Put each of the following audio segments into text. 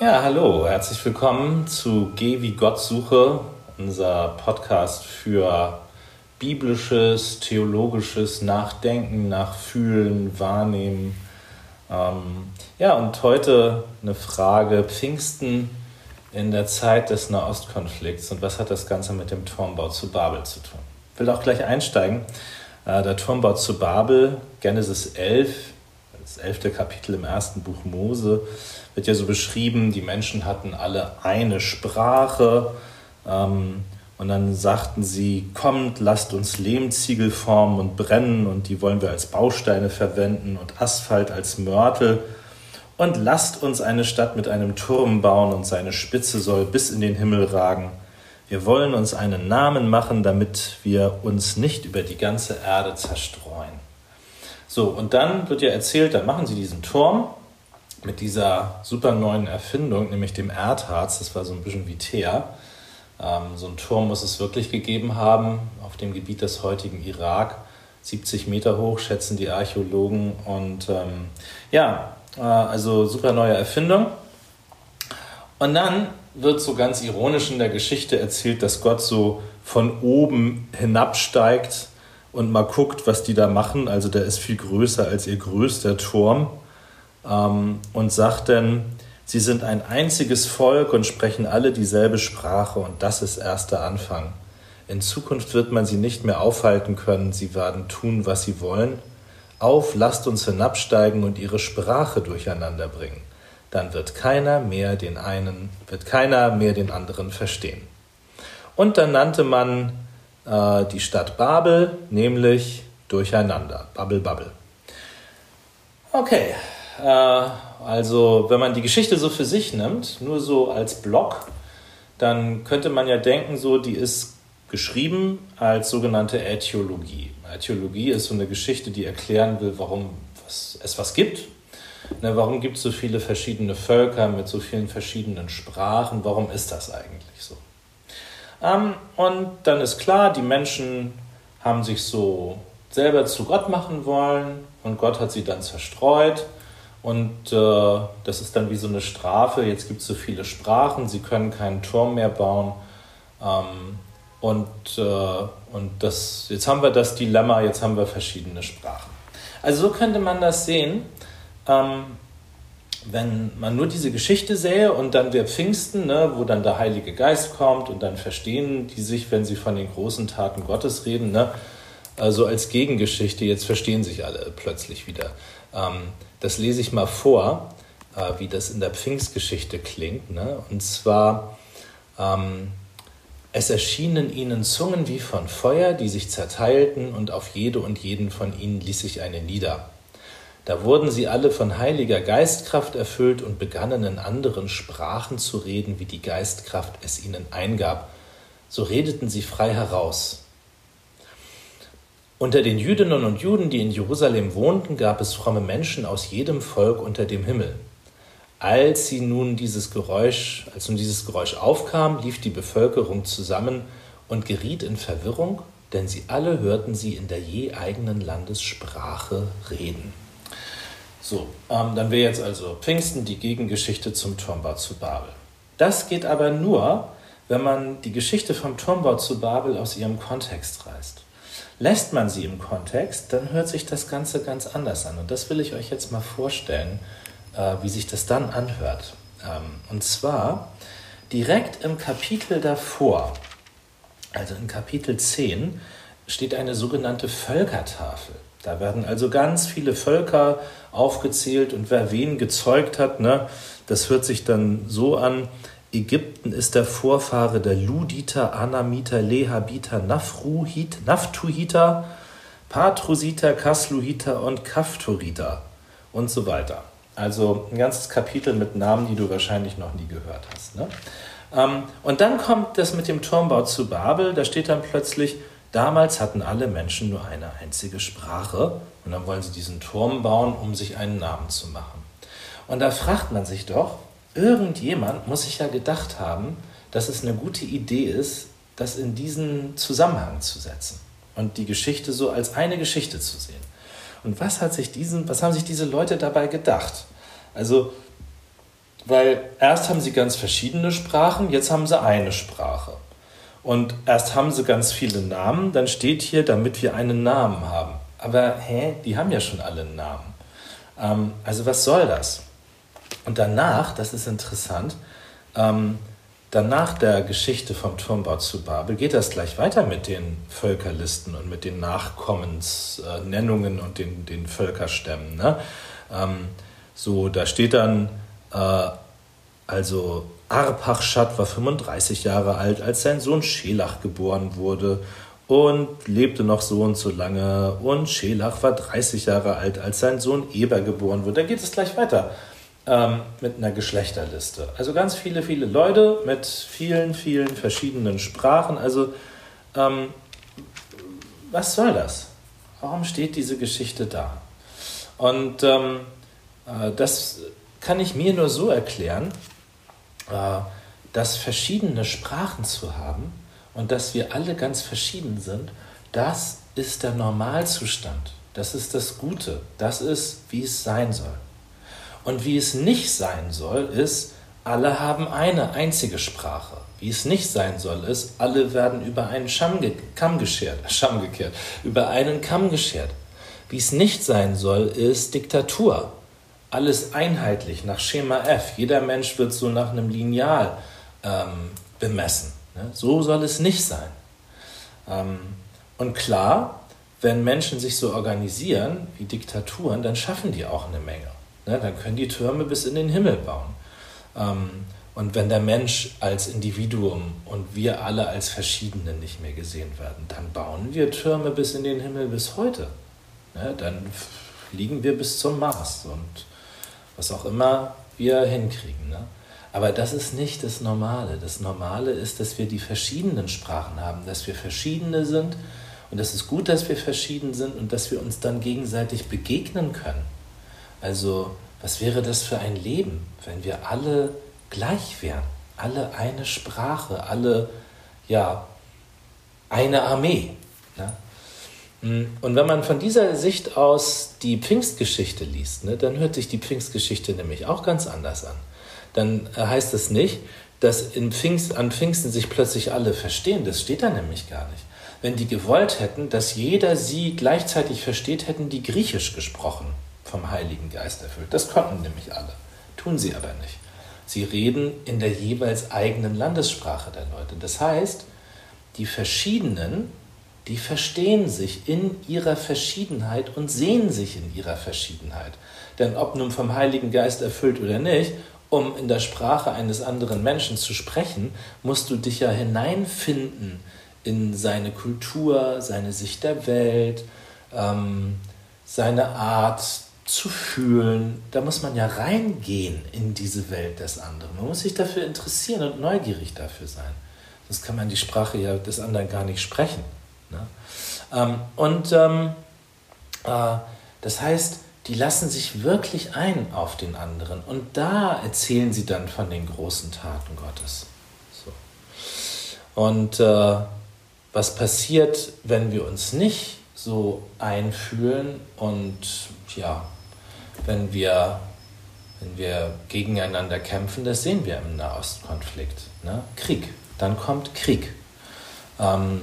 Ja, hallo, herzlich willkommen zu Geh wie Gott suche, unser Podcast für biblisches, theologisches Nachdenken, Nachfühlen, Wahrnehmen. Ähm, ja, und heute eine Frage: Pfingsten in der Zeit des Nahostkonflikts und was hat das Ganze mit dem Turmbau zu Babel zu tun? Ich will auch gleich einsteigen. Äh, der Turmbau zu Babel, Genesis 11, das elfte Kapitel im ersten Buch Mose, wird ja so beschrieben, die Menschen hatten alle eine Sprache. Ähm, und dann sagten sie, kommt, lasst uns Lehmziegel formen und brennen und die wollen wir als Bausteine verwenden und Asphalt als Mörtel. Und lasst uns eine Stadt mit einem Turm bauen und seine Spitze soll bis in den Himmel ragen. Wir wollen uns einen Namen machen, damit wir uns nicht über die ganze Erde zerstreuen. So, und dann wird ja erzählt, dann machen sie diesen Turm mit dieser super neuen Erfindung, nämlich dem Erdharz. Das war so ein bisschen wie Teer. Ähm, so ein Turm muss es wirklich gegeben haben auf dem Gebiet des heutigen Irak. 70 Meter hoch, schätzen die Archäologen. Und ähm, ja, äh, also super neue Erfindung. Und dann wird so ganz ironisch in der Geschichte erzählt, dass Gott so von oben hinabsteigt und mal guckt, was die da machen. Also der ist viel größer als ihr größter Turm. Ähm, und sagt dann, Sie sind ein einziges Volk und sprechen alle dieselbe Sprache und das ist erst der Anfang. In Zukunft wird man sie nicht mehr aufhalten können, sie werden tun, was sie wollen. Auf, lasst uns hinabsteigen und ihre Sprache durcheinander bringen. Dann wird keiner mehr den einen, wird keiner mehr den anderen verstehen. Und dann nannte man äh, die Stadt Babel, nämlich durcheinander. Babbel, Babbel. Okay, äh, also wenn man die Geschichte so für sich nimmt, nur so als Block, dann könnte man ja denken, so die ist geschrieben als sogenannte Äthiologie. Äthiologie ist so eine Geschichte, die erklären will, warum es was gibt. Ne, warum gibt es so viele verschiedene Völker mit so vielen verschiedenen Sprachen? Warum ist das eigentlich so? Ähm, und dann ist klar, die Menschen haben sich so selber zu Gott machen wollen und Gott hat sie dann zerstreut und äh, das ist dann wie so eine Strafe. Jetzt gibt es so viele Sprachen, sie können keinen Turm mehr bauen. Ähm, und äh, und das, jetzt haben wir das Dilemma, jetzt haben wir verschiedene Sprachen. Also so könnte man das sehen, ähm, wenn man nur diese Geschichte sähe und dann der Pfingsten, ne, wo dann der Heilige Geist kommt und dann verstehen die sich, wenn sie von den großen Taten Gottes reden, ne, also als Gegengeschichte, jetzt verstehen sich alle plötzlich wieder. Ähm, das lese ich mal vor, äh, wie das in der Pfingstgeschichte klingt. Ne? Und zwar, ähm, es erschienen ihnen Zungen wie von Feuer, die sich zerteilten, und auf jede und jeden von ihnen ließ sich eine nieder. Da wurden sie alle von heiliger Geistkraft erfüllt und begannen in anderen Sprachen zu reden, wie die Geistkraft es ihnen eingab. So redeten sie frei heraus. Unter den Jüdinnen und Juden, die in Jerusalem wohnten, gab es fromme Menschen aus jedem Volk unter dem Himmel. Als sie nun dieses Geräusch, als nun dieses Geräusch aufkam, lief die Bevölkerung zusammen und geriet in Verwirrung, denn sie alle hörten sie in der je eigenen Landessprache reden. So, ähm, dann wäre jetzt also Pfingsten die Gegengeschichte zum Turmbau zu Babel. Das geht aber nur, wenn man die Geschichte vom Turmbau zu Babel aus ihrem Kontext reißt. Lässt man sie im Kontext, dann hört sich das Ganze ganz anders an. Und das will ich euch jetzt mal vorstellen, äh, wie sich das dann anhört. Ähm, und zwar direkt im Kapitel davor, also in Kapitel 10, steht eine sogenannte Völkertafel. Da werden also ganz viele Völker aufgezählt und wer wen gezeugt hat, ne, das hört sich dann so an, Ägypten ist der Vorfahre der Luditer, Anamiter, Lehabiter, Nafruhit, Naftuhiter, Patrusiter, Kasluhiter und Kaftoriter und so weiter. Also ein ganzes Kapitel mit Namen, die du wahrscheinlich noch nie gehört hast. Ne? Ähm, und dann kommt das mit dem Turmbau zu Babel. Da steht dann plötzlich, damals hatten alle Menschen nur eine einzige Sprache. Und dann wollen sie diesen Turm bauen, um sich einen Namen zu machen. Und da fragt man sich doch, irgendjemand muss sich ja gedacht haben, dass es eine gute Idee ist, das in diesen Zusammenhang zu setzen und die Geschichte so als eine Geschichte zu sehen. Und was, hat sich diesen, was haben sich diese Leute dabei gedacht? Also Weil erst haben sie ganz verschiedene Sprachen, jetzt haben sie eine Sprache. Und erst haben sie ganz viele Namen, dann steht hier, damit wir einen Namen haben. Aber hä, die haben ja schon alle einen Namen. Ähm, also was soll das? Und danach, das ist interessant, ähm, danach der Geschichte vom Turmbau zu Babel geht das gleich weiter mit den Völkerlisten und mit den Nachkommensnennungen und den, den Völkerstämmen. Ne? Ähm, so, da steht dann, äh, also Arpachschad war 35 Jahre alt, als sein Sohn Schelach geboren wurde und lebte noch so und so lange. Und Schelach war 30 Jahre alt, als sein Sohn Eber geboren wurde. Da geht es gleich weiter ähm, mit einer Geschlechterliste. Also ganz viele, viele Leute mit vielen, vielen verschiedenen Sprachen. Also ähm, was soll das? Warum steht diese Geschichte da? Und ähm, äh, das kann ich mir nur so erklären, dass verschiedene Sprachen zu haben und dass wir alle ganz verschieden sind, das ist der Normalzustand. Das ist das Gute. Das ist, wie es sein soll. Und wie es nicht sein soll, ist, alle haben eine einzige Sprache. Wie es nicht sein soll, ist, alle werden über einen Scham ge Kamm geschert, Scham gekehrt, über einen Kamm geschert. Wie es nicht sein soll, ist Diktatur. Alles einheitlich nach Schema F. Jeder Mensch wird so nach einem Lineal ähm, bemessen. Ne? So soll es nicht sein. Ähm, und klar, wenn Menschen sich so organisieren wie Diktaturen, dann schaffen die auch eine Menge. Ne, dann können die Türme bis in den Himmel bauen. Ähm, und wenn der Mensch als Individuum und wir alle als Verschiedene nicht mehr gesehen werden, dann bauen wir Türme bis in den Himmel bis heute. Ne, dann fliegen wir bis zum Mars und was auch immer wir hinkriegen. Ne? Aber das ist nicht das Normale. Das Normale ist, dass wir die verschiedenen Sprachen haben, dass wir verschiedene sind und es ist gut, dass wir verschieden sind und dass wir uns dann gegenseitig begegnen können. Also was wäre das für ein Leben, wenn wir alle gleich wären, alle eine Sprache, alle ja eine Armee. Ne? Und wenn man von dieser Sicht aus die Pfingstgeschichte liest, ne, dann hört sich die Pfingstgeschichte nämlich auch ganz anders an. Dann heißt es nicht, dass in Pfingst, an Pfingsten sich plötzlich alle verstehen. Das steht da nämlich gar nicht. Wenn die gewollt hätten, dass jeder sie gleichzeitig versteht, hätten die Griechisch gesprochen vom Heiligen Geist erfüllt. Das konnten nämlich alle, tun sie aber nicht. Sie reden in der jeweils eigenen Landessprache der Leute. Das heißt, die Verschiedenen, die verstehen sich in ihrer Verschiedenheit und sehen sich in ihrer Verschiedenheit. Denn ob nun vom Heiligen Geist erfüllt oder nicht, um in der Sprache eines anderen Menschen zu sprechen, musst du dich ja hineinfinden in seine Kultur, seine Sicht der Welt, ähm, seine Art zu fühlen, da muss man ja reingehen in diese Welt des anderen. Man muss sich dafür interessieren und neugierig dafür sein. Sonst kann man die Sprache ja des anderen gar nicht sprechen. Ne? Ähm, und ähm, äh, das heißt, die lassen sich wirklich ein auf den anderen. Und da erzählen sie dann von den großen Taten Gottes. So. Und äh, was passiert, wenn wir uns nicht so einfühlen und ja, wenn wir, wenn wir gegeneinander kämpfen, das sehen wir im Nahostkonflikt. Ne? Krieg, dann kommt Krieg. Ähm,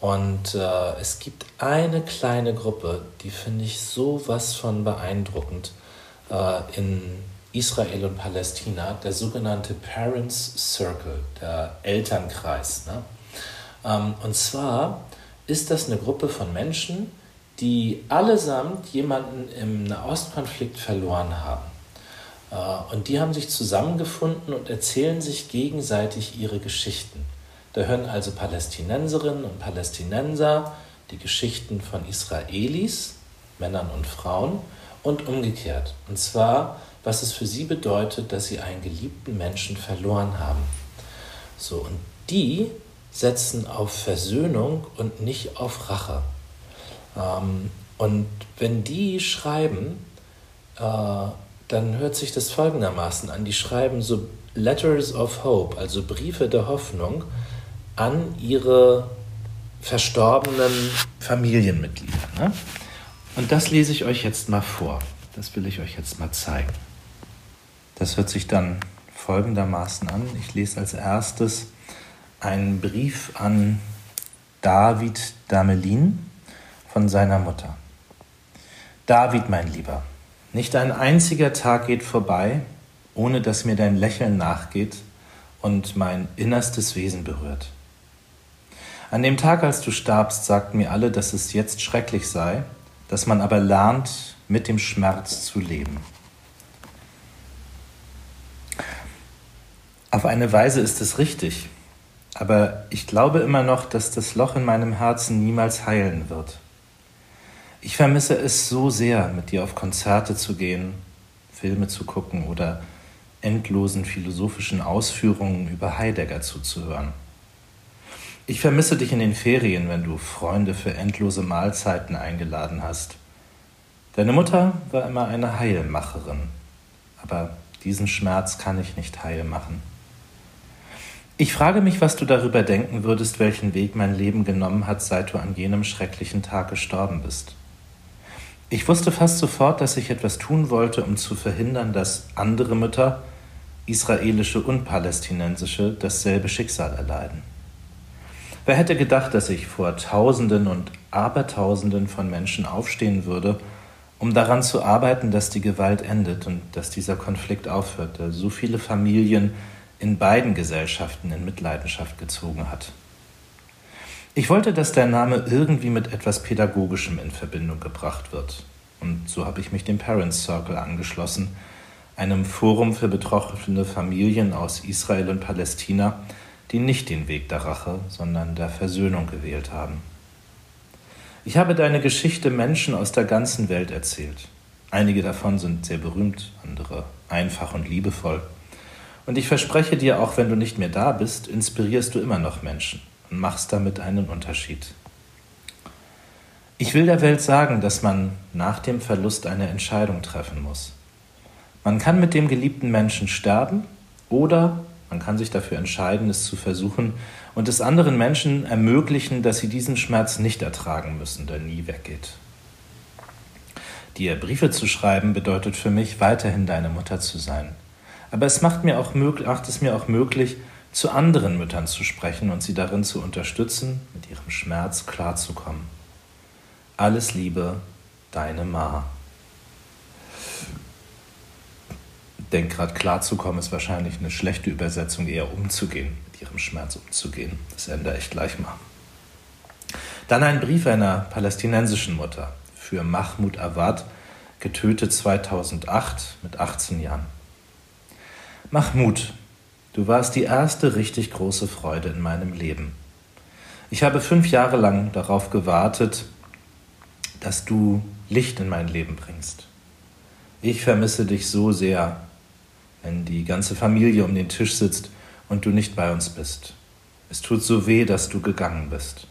und äh, es gibt eine kleine Gruppe, die finde ich so was von beeindruckend äh, in Israel und Palästina, der sogenannte Parents Circle, der Elternkreis. Ne? Ähm, und zwar ist das eine Gruppe von Menschen, die allesamt jemanden im Nahostkonflikt verloren haben. Äh, und die haben sich zusammengefunden und erzählen sich gegenseitig ihre Geschichten. Da hören also Palästinenserinnen und Palästinenser die Geschichten von Israelis, Männern und Frauen, und umgekehrt. Und zwar, was es für sie bedeutet, dass sie einen geliebten Menschen verloren haben. So, und die setzen auf Versöhnung und nicht auf Rache. Ähm, und wenn die schreiben, äh, dann hört sich das folgendermaßen an. Die schreiben so Letters of Hope, also Briefe der Hoffnung an ihre verstorbenen Familienmitglieder. Ne? Und das lese ich euch jetzt mal vor. Das will ich euch jetzt mal zeigen. Das hört sich dann folgendermaßen an. Ich lese als erstes einen Brief an David Damelin von seiner Mutter. David, mein Lieber, nicht ein einziger Tag geht vorbei, ohne dass mir dein Lächeln nachgeht und mein innerstes Wesen berührt. An dem Tag, als du starbst, sagten mir alle, dass es jetzt schrecklich sei, dass man aber lernt, mit dem Schmerz zu leben. Auf eine Weise ist es richtig, aber ich glaube immer noch, dass das Loch in meinem Herzen niemals heilen wird. Ich vermisse es so sehr, mit dir auf Konzerte zu gehen, Filme zu gucken oder endlosen philosophischen Ausführungen über Heidegger zuzuhören. Ich vermisse dich in den Ferien, wenn du Freunde für endlose Mahlzeiten eingeladen hast. Deine Mutter war immer eine Heilmacherin, aber diesen Schmerz kann ich nicht heil machen. Ich frage mich, was du darüber denken würdest, welchen Weg mein Leben genommen hat, seit du an jenem schrecklichen Tag gestorben bist. Ich wusste fast sofort, dass ich etwas tun wollte, um zu verhindern, dass andere Mütter, israelische und palästinensische, dasselbe Schicksal erleiden. Wer hätte gedacht, dass ich vor Tausenden und Abertausenden von Menschen aufstehen würde, um daran zu arbeiten, dass die Gewalt endet und dass dieser Konflikt aufhört, der so viele Familien in beiden Gesellschaften in Mitleidenschaft gezogen hat. Ich wollte, dass der Name irgendwie mit etwas Pädagogischem in Verbindung gebracht wird. Und so habe ich mich dem Parents Circle angeschlossen, einem Forum für betroffene Familien aus Israel und Palästina, die nicht den Weg der Rache, sondern der Versöhnung gewählt haben. Ich habe deine Geschichte Menschen aus der ganzen Welt erzählt. Einige davon sind sehr berühmt, andere einfach und liebevoll. Und ich verspreche dir, auch wenn du nicht mehr da bist, inspirierst du immer noch Menschen und machst damit einen Unterschied. Ich will der Welt sagen, dass man nach dem Verlust eine Entscheidung treffen muss. Man kann mit dem geliebten Menschen sterben oder man kann sich dafür entscheiden, es zu versuchen und es anderen Menschen ermöglichen, dass sie diesen Schmerz nicht ertragen müssen, der nie weggeht. Dir Briefe zu schreiben bedeutet für mich, weiterhin deine Mutter zu sein. Aber es macht, mir auch möglich, macht es mir auch möglich, zu anderen Müttern zu sprechen und sie darin zu unterstützen, mit ihrem Schmerz klarzukommen. Alles Liebe, deine Ma. Denk gerade klarzukommen ist wahrscheinlich eine schlechte Übersetzung, eher umzugehen, mit ihrem Schmerz umzugehen. Das ändere ich gleich mal. Dann ein Brief einer palästinensischen Mutter für Mahmoud Awad, getötet 2008 mit 18 Jahren. Mahmoud, du warst die erste richtig große Freude in meinem Leben. Ich habe fünf Jahre lang darauf gewartet, dass du Licht in mein Leben bringst. Ich vermisse dich so sehr, wenn die ganze Familie um den Tisch sitzt und du nicht bei uns bist. Es tut so weh, dass du gegangen bist.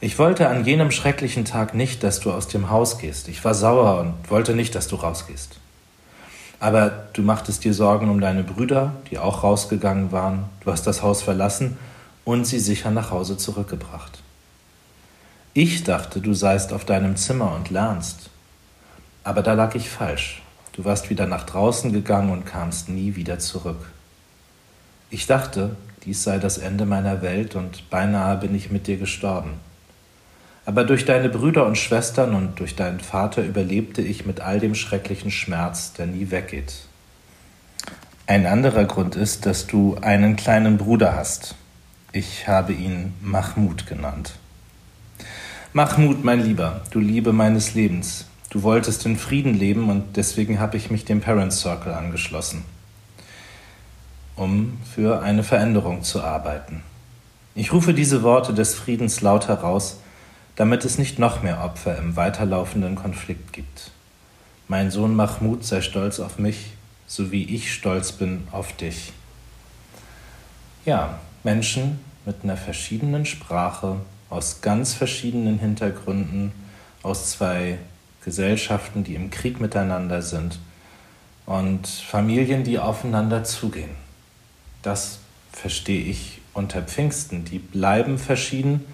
Ich wollte an jenem schrecklichen Tag nicht, dass du aus dem Haus gehst. Ich war sauer und wollte nicht, dass du rausgehst. Aber du machtest dir Sorgen um deine Brüder, die auch rausgegangen waren. Du hast das Haus verlassen und sie sicher nach Hause zurückgebracht. Ich dachte, du seist auf deinem Zimmer und lernst. Aber da lag ich falsch. Du warst wieder nach draußen gegangen und kamst nie wieder zurück. Ich dachte, dies sei das Ende meiner Welt und beinahe bin ich mit dir gestorben. Aber durch deine Brüder und Schwestern und durch deinen Vater überlebte ich mit all dem schrecklichen Schmerz, der nie weggeht. Ein anderer Grund ist, dass du einen kleinen Bruder hast. Ich habe ihn Mahmud genannt. Mahmud, mein Lieber, du Liebe meines Lebens, du wolltest in Frieden leben und deswegen habe ich mich dem Parents Circle angeschlossen, um für eine Veränderung zu arbeiten. Ich rufe diese Worte des Friedens laut heraus, damit es nicht noch mehr Opfer im weiterlaufenden Konflikt gibt. Mein Sohn Mahmoud sei stolz auf mich, so wie ich stolz bin auf dich. Ja, Menschen mit einer verschiedenen Sprache, aus ganz verschiedenen Hintergründen, aus zwei Gesellschaften, die im Krieg miteinander sind und Familien, die aufeinander zugehen. Das verstehe ich unter Pfingsten. Die bleiben verschieden,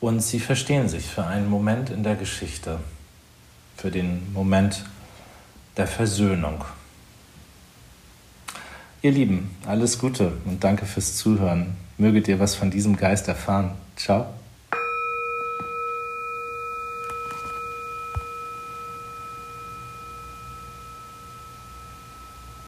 und sie verstehen sich für einen Moment in der Geschichte, für den Moment der Versöhnung. Ihr Lieben, alles Gute und danke fürs Zuhören. Möget ihr was von diesem Geist erfahren. Ciao.